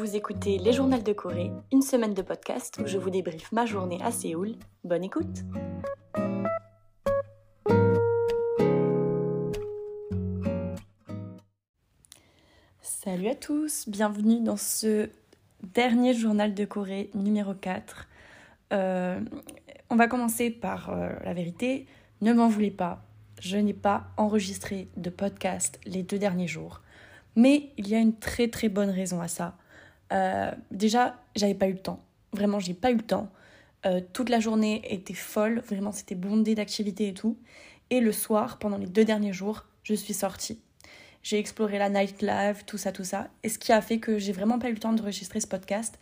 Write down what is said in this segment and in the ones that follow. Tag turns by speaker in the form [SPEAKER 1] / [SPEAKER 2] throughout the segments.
[SPEAKER 1] Vous écoutez Les Journaux de Corée, une semaine de podcast où je vous débriefe ma journée à Séoul. Bonne écoute Salut à tous, bienvenue dans ce dernier journal de Corée numéro 4. Euh, on va commencer par euh, la vérité. Ne m'en voulez pas, je n'ai pas enregistré de podcast les deux derniers jours. Mais il y a une très très bonne raison à ça. Euh, déjà, j'avais pas eu le temps. Vraiment, j'ai pas eu le temps. Euh, toute la journée était folle. Vraiment, c'était bondé d'activités et tout. Et le soir, pendant les deux derniers jours, je suis sortie. J'ai exploré la nightlife, tout ça, tout ça. Et ce qui a fait que j'ai vraiment pas eu le temps d'enregistrer ce podcast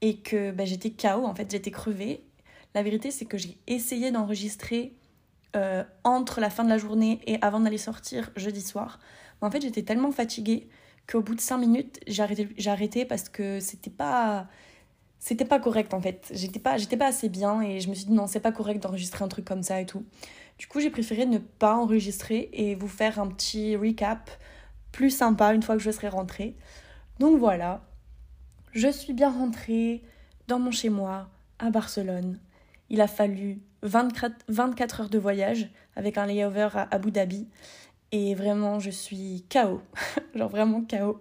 [SPEAKER 1] et que bah, j'étais KO. En fait, j'étais crevée. La vérité, c'est que j'ai essayé d'enregistrer euh, entre la fin de la journée et avant d'aller sortir jeudi soir. Mais en fait, j'étais tellement fatiguée qu'au bout de 5 minutes, j'ai arrêté, parce que c'était pas c'était pas correct en fait. J'étais pas j'étais pas assez bien et je me suis dit non, c'est pas correct d'enregistrer un truc comme ça et tout. Du coup, j'ai préféré ne pas enregistrer et vous faire un petit recap plus sympa une fois que je serai rentrée. Donc voilà. Je suis bien rentrée dans mon chez moi à Barcelone. Il a fallu 24, 24 heures de voyage avec un layover à Abu Dhabi. Et vraiment, je suis KO. Genre vraiment KO.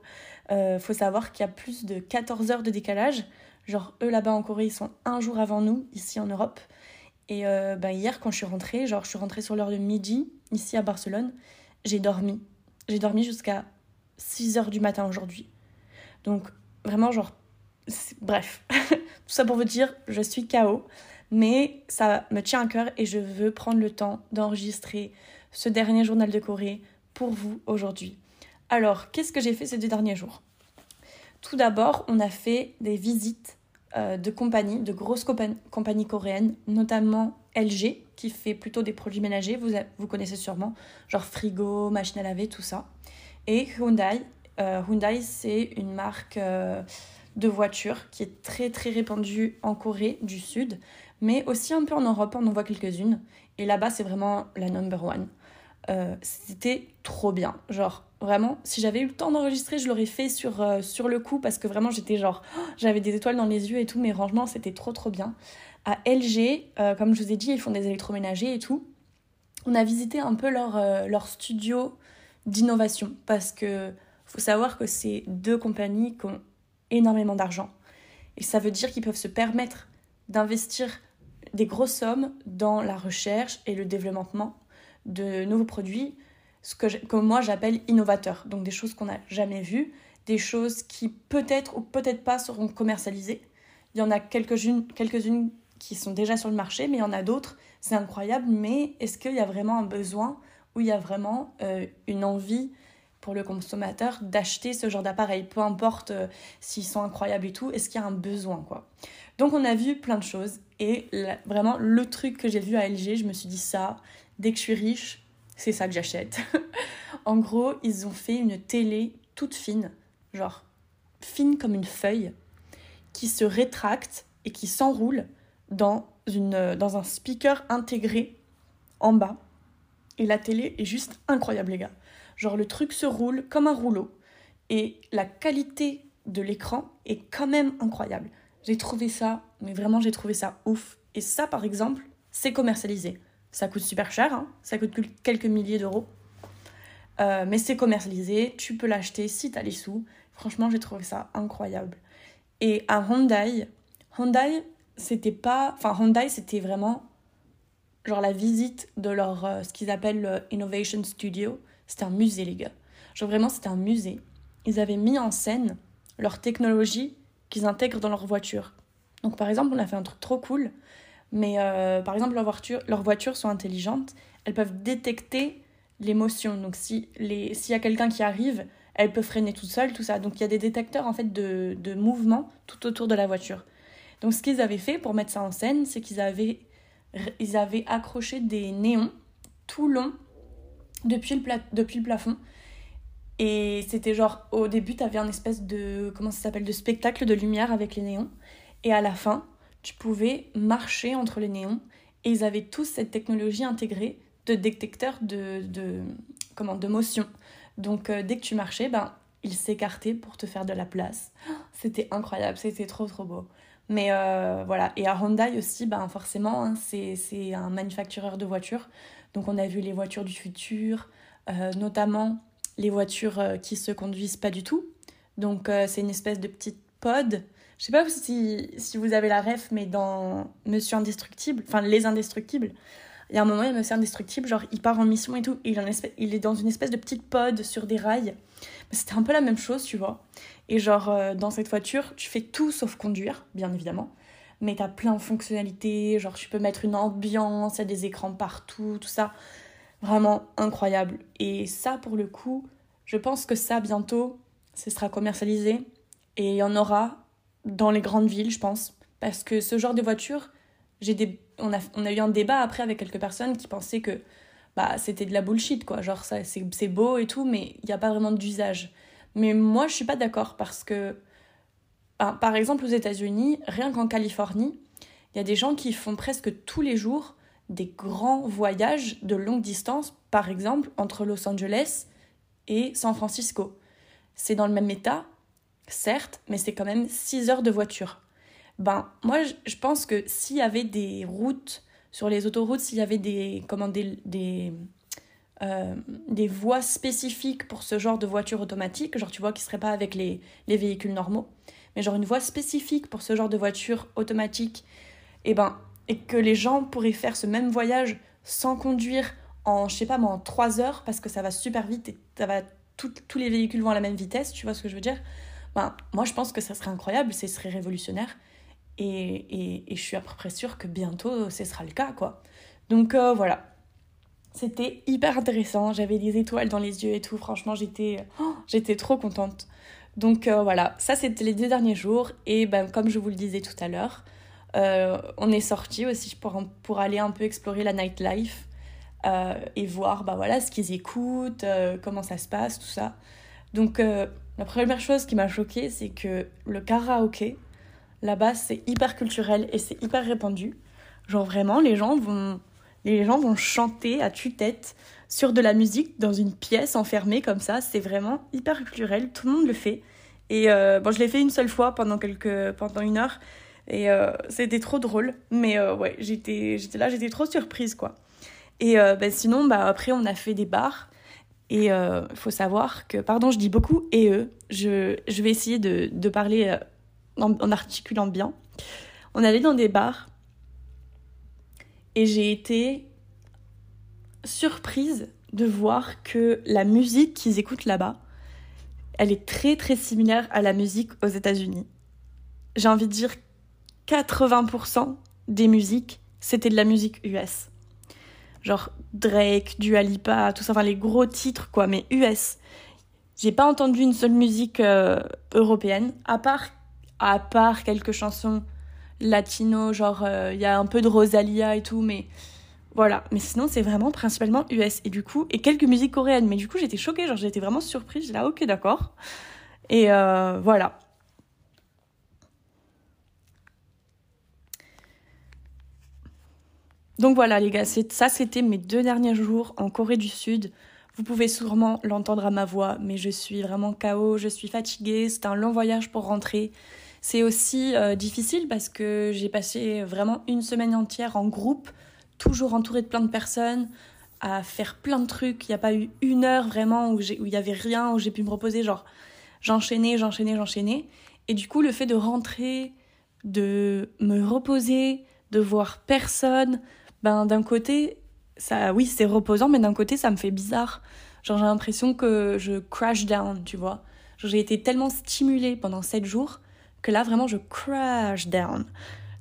[SPEAKER 1] Euh, faut savoir qu'il y a plus de 14 heures de décalage. Genre, eux là-bas en Corée, ils sont un jour avant nous, ici en Europe. Et euh, bah, hier, quand je suis rentrée, genre, je suis rentrée sur l'heure de midi, ici à Barcelone, j'ai dormi. J'ai dormi jusqu'à 6 heures du matin aujourd'hui. Donc, vraiment, genre, bref. Tout ça pour vous dire, je suis KO. Mais ça me tient à cœur et je veux prendre le temps d'enregistrer ce dernier journal de Corée pour vous aujourd'hui. Alors, qu'est-ce que j'ai fait ces deux derniers jours? Tout d'abord, on a fait des visites euh, de compagnies, de grosses compagnies coréennes, notamment LG, qui fait plutôt des produits ménagers, vous, vous connaissez sûrement, genre frigo, machine à laver, tout ça. Et Hyundai. Euh, Hyundai, c'est une marque euh, de voitures qui est très très répandue en Corée du Sud, mais aussi un peu en Europe, on en voit quelques-unes. Et là-bas, c'est vraiment la number one. Euh, c'était trop bien. Genre, vraiment, si j'avais eu le temps d'enregistrer, je l'aurais fait sur, euh, sur le coup parce que vraiment, j'étais genre, j'avais des étoiles dans les yeux et tout, mais franchement, c'était trop trop bien. À LG, euh, comme je vous ai dit, ils font des électroménagers et tout. On a visité un peu leur, leur studio d'innovation parce que faut savoir que c'est deux compagnies qui ont énormément d'argent. Et ça veut dire qu'ils peuvent se permettre d'investir des grosses sommes dans la recherche et le développement de nouveaux produits, ce que, moi j'appelle innovateurs. Donc des choses qu'on n'a jamais vues, des choses qui peut-être ou peut-être pas seront commercialisées. Il y en a quelques-unes quelques qui sont déjà sur le marché, mais il y en a d'autres, c'est incroyable, mais est-ce qu'il y a vraiment un besoin ou il y a vraiment euh, une envie pour le consommateur d'acheter ce genre d'appareil, peu importe euh, s'ils sont incroyables et tout, est-ce qu'il y a un besoin quoi? Donc on a vu plein de choses et vraiment le truc que j'ai vu à LG, je me suis dit ça, dès que je suis riche, c'est ça que j'achète. en gros, ils ont fait une télé toute fine, genre fine comme une feuille, qui se rétracte et qui s'enroule dans, une, dans un speaker intégré en bas. Et la télé est juste incroyable, les gars. Genre, le truc se roule comme un rouleau. Et la qualité de l'écran est quand même incroyable. J'ai trouvé ça, mais vraiment, j'ai trouvé ça ouf. Et ça, par exemple, c'est commercialisé. Ça coûte super cher, hein. ça coûte quelques milliers d'euros. Euh, mais c'est commercialisé, tu peux l'acheter si tu as les sous. Franchement, j'ai trouvé ça incroyable. Et à Hyundai, Hyundai, c'était pas. Enfin, Hyundai, c'était vraiment genre la visite de leur. Euh, ce qu'ils appellent le Innovation Studio. C'était un musée, les gars. Genre vraiment, c'était un musée. Ils avaient mis en scène leur technologie qu'ils intègrent dans leur voiture. Donc, par exemple, on a fait un truc trop cool. Mais euh, par exemple, leurs voitures, leurs voitures sont intelligentes. Elles peuvent détecter l'émotion. Donc si s'il y a quelqu'un qui arrive, elles peuvent freiner toute seule, tout ça. Donc il y a des détecteurs en fait de, de mouvement tout autour de la voiture. Donc ce qu'ils avaient fait pour mettre ça en scène, c'est qu'ils avaient, ils avaient accroché des néons tout long depuis le, depuis le plafond. Et c'était genre, au début, tu avais un espèce de, comment ça s'appelle, de spectacle de lumière avec les néons. Et à la fin, tu pouvais marcher entre les néons et ils avaient tous cette technologie intégrée de détecteur de, de, comment, de motion. Donc euh, dès que tu marchais, ben, ils s'écartaient pour te faire de la place. c'était incroyable, c'était trop trop beau. Mais euh, voilà, et à Hyundai aussi, ben forcément, hein, c'est un manufactureur de voitures. Donc on a vu les voitures du futur, euh, notamment les voitures qui se conduisent pas du tout. Donc c'est une espèce de petite pod. Je sais pas si, si vous avez la ref, mais dans Monsieur Indestructible, enfin Les Indestructibles, il y a un moment, il y a Monsieur Indestructible, genre il part en mission et tout, et il, il est dans une espèce de petite pod sur des rails. C'était un peu la même chose, tu vois. Et genre, euh, dans cette voiture, tu fais tout sauf conduire, bien évidemment. Mais t'as plein de fonctionnalités, genre tu peux mettre une ambiance, il y a des écrans partout, tout ça. Vraiment incroyable. Et ça, pour le coup, je pense que ça, bientôt, ce sera commercialisé. Et il y en aura dans les grandes villes, je pense. Parce que ce genre de voiture, j'ai des... on, a, on a eu un débat après avec quelques personnes qui pensaient que bah, c'était de la bullshit, quoi. Genre, c'est beau et tout, mais il n'y a pas vraiment d'usage. Mais moi, je suis pas d'accord parce que, par exemple, aux États-Unis, rien qu'en Californie, il y a des gens qui font presque tous les jours des grands voyages de longue distance, par exemple, entre Los Angeles et San Francisco. C'est dans le même état, certes, mais c'est quand même 6 heures de voiture. Ben, moi, je pense que s'il y avait des routes sur les autoroutes, s'il y avait des, des, des, euh, des voies spécifiques pour ce genre de voiture automatique, genre tu vois qui serait pas avec les, les, véhicules normaux, mais genre une voie spécifique pour ce genre de voiture automatique, et eh ben et que les gens pourraient faire ce même voyage sans conduire en je sais pas en 3 heures parce que ça va super vite et ça va tous les véhicules vont à la même vitesse, tu vois ce que je veux dire Ben moi je pense que ça serait incroyable, ce serait révolutionnaire et, et, et je suis à peu près sûre que bientôt ce sera le cas quoi. Donc euh, voilà, c'était hyper intéressant, j'avais des étoiles dans les yeux et tout, franchement j'étais oh, trop contente. Donc euh, voilà, ça c'était les deux derniers jours et ben, comme je vous le disais tout à l'heure, euh, on est sorti aussi pour, pour aller un peu explorer la nightlife et voir bah, voilà, ce qu'ils écoutent, comment ça se passe, tout ça. Donc la première chose qui m'a choquée, c'est que le karaoké, là-bas c'est hyper culturel et c'est hyper répandu. Genre vraiment, les gens vont les gens vont chanter à tue-tête sur de la musique dans une pièce enfermée comme ça. C'est vraiment hyper culturel, tout le monde le fait. Et euh, bon, je l'ai fait une seule fois pendant, quelques, pendant une heure. Et euh, c'était trop drôle. Mais euh, ouais, j'étais, là, j'étais trop surprise, quoi. Et ben, sinon, bah, après, on a fait des bars. Et il faut savoir que, pardon, je dis beaucoup et eux. Je, je vais essayer de, de parler en, en articulant bien. On allait dans des bars et j'ai été surprise de voir que la musique qu'ils écoutent là-bas, elle est très très similaire à la musique aux États-Unis. J'ai envie de dire 80% des musiques, c'était de la musique US. Genre Drake, Dua Lipa, tout ça, enfin les gros titres quoi, mais US. J'ai pas entendu une seule musique euh, européenne, à part, à part quelques chansons latino, genre euh, il y a un peu de Rosalia et tout, mais voilà. Mais sinon, c'est vraiment principalement US. Et du coup, et quelques musiques coréennes. Mais du coup, j'étais choquée, genre j'étais vraiment surprise. J'étais là, ok, d'accord. Et euh, voilà. Donc voilà, les gars, ça c'était mes deux derniers jours en Corée du Sud. Vous pouvez sûrement l'entendre à ma voix, mais je suis vraiment KO, je suis fatiguée. C'est un long voyage pour rentrer. C'est aussi euh, difficile parce que j'ai passé vraiment une semaine entière en groupe, toujours entourée de plein de personnes, à faire plein de trucs. Il n'y a pas eu une heure vraiment où il n'y avait rien, où j'ai pu me reposer. Genre, j'enchaînais, j'enchaînais, j'enchaînais. Et du coup, le fait de rentrer, de me reposer, de voir personne, ben d'un côté, ça, oui, c'est reposant, mais d'un côté, ça me fait bizarre. Genre, j'ai l'impression que je crash down, tu vois. J'ai été tellement stimulée pendant sept jours que là vraiment je crash down.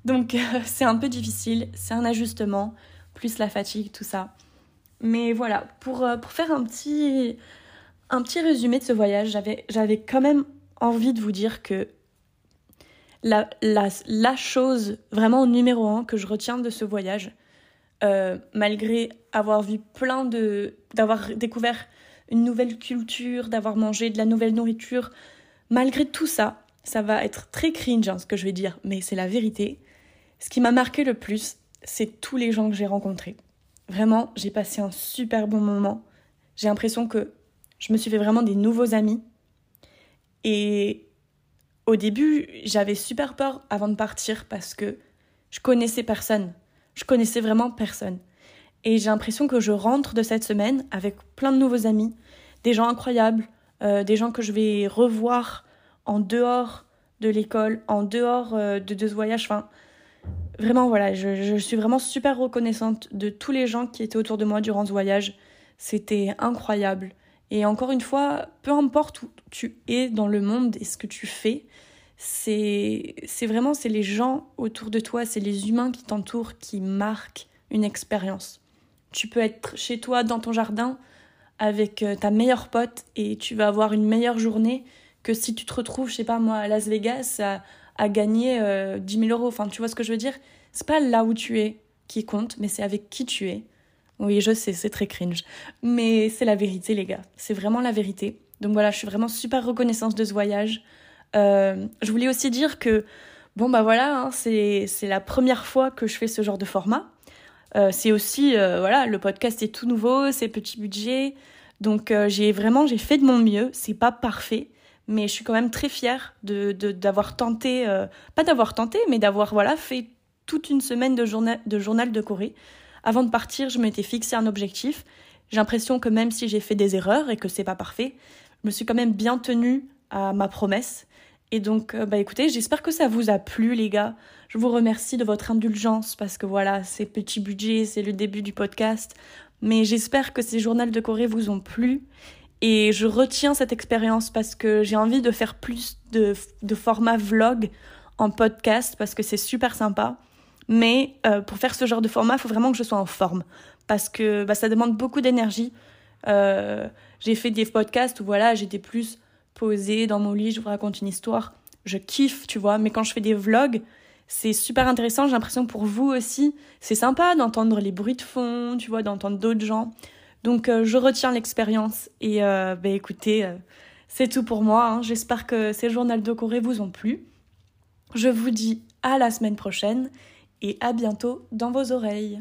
[SPEAKER 1] Donc c'est un peu difficile, c'est un ajustement, plus la fatigue, tout ça. Mais voilà, pour, euh, pour faire un petit, un petit résumé de ce voyage, j'avais, j'avais quand même envie de vous dire que la, la, la chose vraiment numéro un que je retiens de ce voyage, euh, malgré avoir vu plein de. d'avoir découvert une nouvelle culture, d'avoir mangé de la nouvelle nourriture, malgré tout ça, ça va être très cringe hein, ce que je vais dire, mais c'est la vérité. Ce qui m'a marqué le plus, c'est tous les gens que j'ai rencontrés. Vraiment, j'ai passé un super bon moment. J'ai l'impression que je me suis fait vraiment des nouveaux amis. Et au début, j'avais super peur avant de partir parce que je connaissais personne. Je connaissais vraiment personne. Et j'ai l'impression que je rentre de cette semaine avec plein de nouveaux amis, des gens incroyables, euh, des gens que je vais revoir en dehors de l'école, en dehors euh, de deux voyages. Enfin, vraiment, voilà, je, suis vraiment super reconnaissante de tous les gens qui étaient autour de moi durant ce voyage. C'était incroyable. Et encore une fois, peu importe où tu es dans le monde et ce que tu fais, c'est vraiment c'est les gens autour de toi, c'est les humains qui t'entourent qui marquent une expérience. Tu peux être chez toi dans ton jardin avec euh, ta meilleure pote et tu vas avoir une meilleure journée que si tu te retrouves, je sais pas moi, à Las Vegas à, gagner euh, 10 000 euros. Enfin, tu vois ce que je veux dire? C'est pas là où tu es qui compte, mais c'est avec qui tu es. Oui, je sais, c'est très cringe. Mais c'est la vérité, les gars. C'est vraiment la vérité. Donc voilà, je suis vraiment super reconnaissante de ce voyage. Euh, je voulais aussi dire que, bon, bah voilà, hein, c'est la première fois que je fais ce genre de format. Euh, c'est aussi, euh, voilà, le podcast est tout nouveau, c'est petit budget. Donc j'ai vraiment, j'ai fait de mon mieux. C'est pas parfait, mais je suis quand même très fière de d'avoir tenté, pas d'avoir tenté, mais d'avoir, voilà, fait toute une semaine de, journal, de journal de Corée. Avant de partir, je m'étais fixé un objectif. J'ai l'impression que même si j'ai fait des erreurs et que c'est pas parfait, je me suis quand même bien tenue à ma promesse. Et donc, euh, bah écoutez, j'espère que ça vous a plu, les gars. Je vous remercie de votre indulgence parce que voilà, c'est petit budget, c'est le début du podcast. Mais j'espère que ces journaux de Corée vous ont plu. Et je retiens cette expérience parce que j'ai envie de faire plus de, de format vlog en podcast parce que c'est super sympa. Mais euh, pour faire ce genre de format, il faut vraiment que je sois en forme parce que bah, ça demande beaucoup d'énergie. Euh, j'ai fait des podcasts où voilà, j'étais plus posée dans mon lit, je vous raconte une histoire. Je kiffe, tu vois, mais quand je fais des vlogs, c'est super intéressant. J'ai l'impression pour vous aussi, c'est sympa d'entendre les bruits de fond, tu vois, d'entendre d'autres gens. Donc euh, je retiens l'expérience et bah, écoutez, c'est tout pour moi. Hein. J'espère que ces journaux de Corée vous ont plu. Je vous dis à la semaine prochaine et à bientôt dans vos oreilles.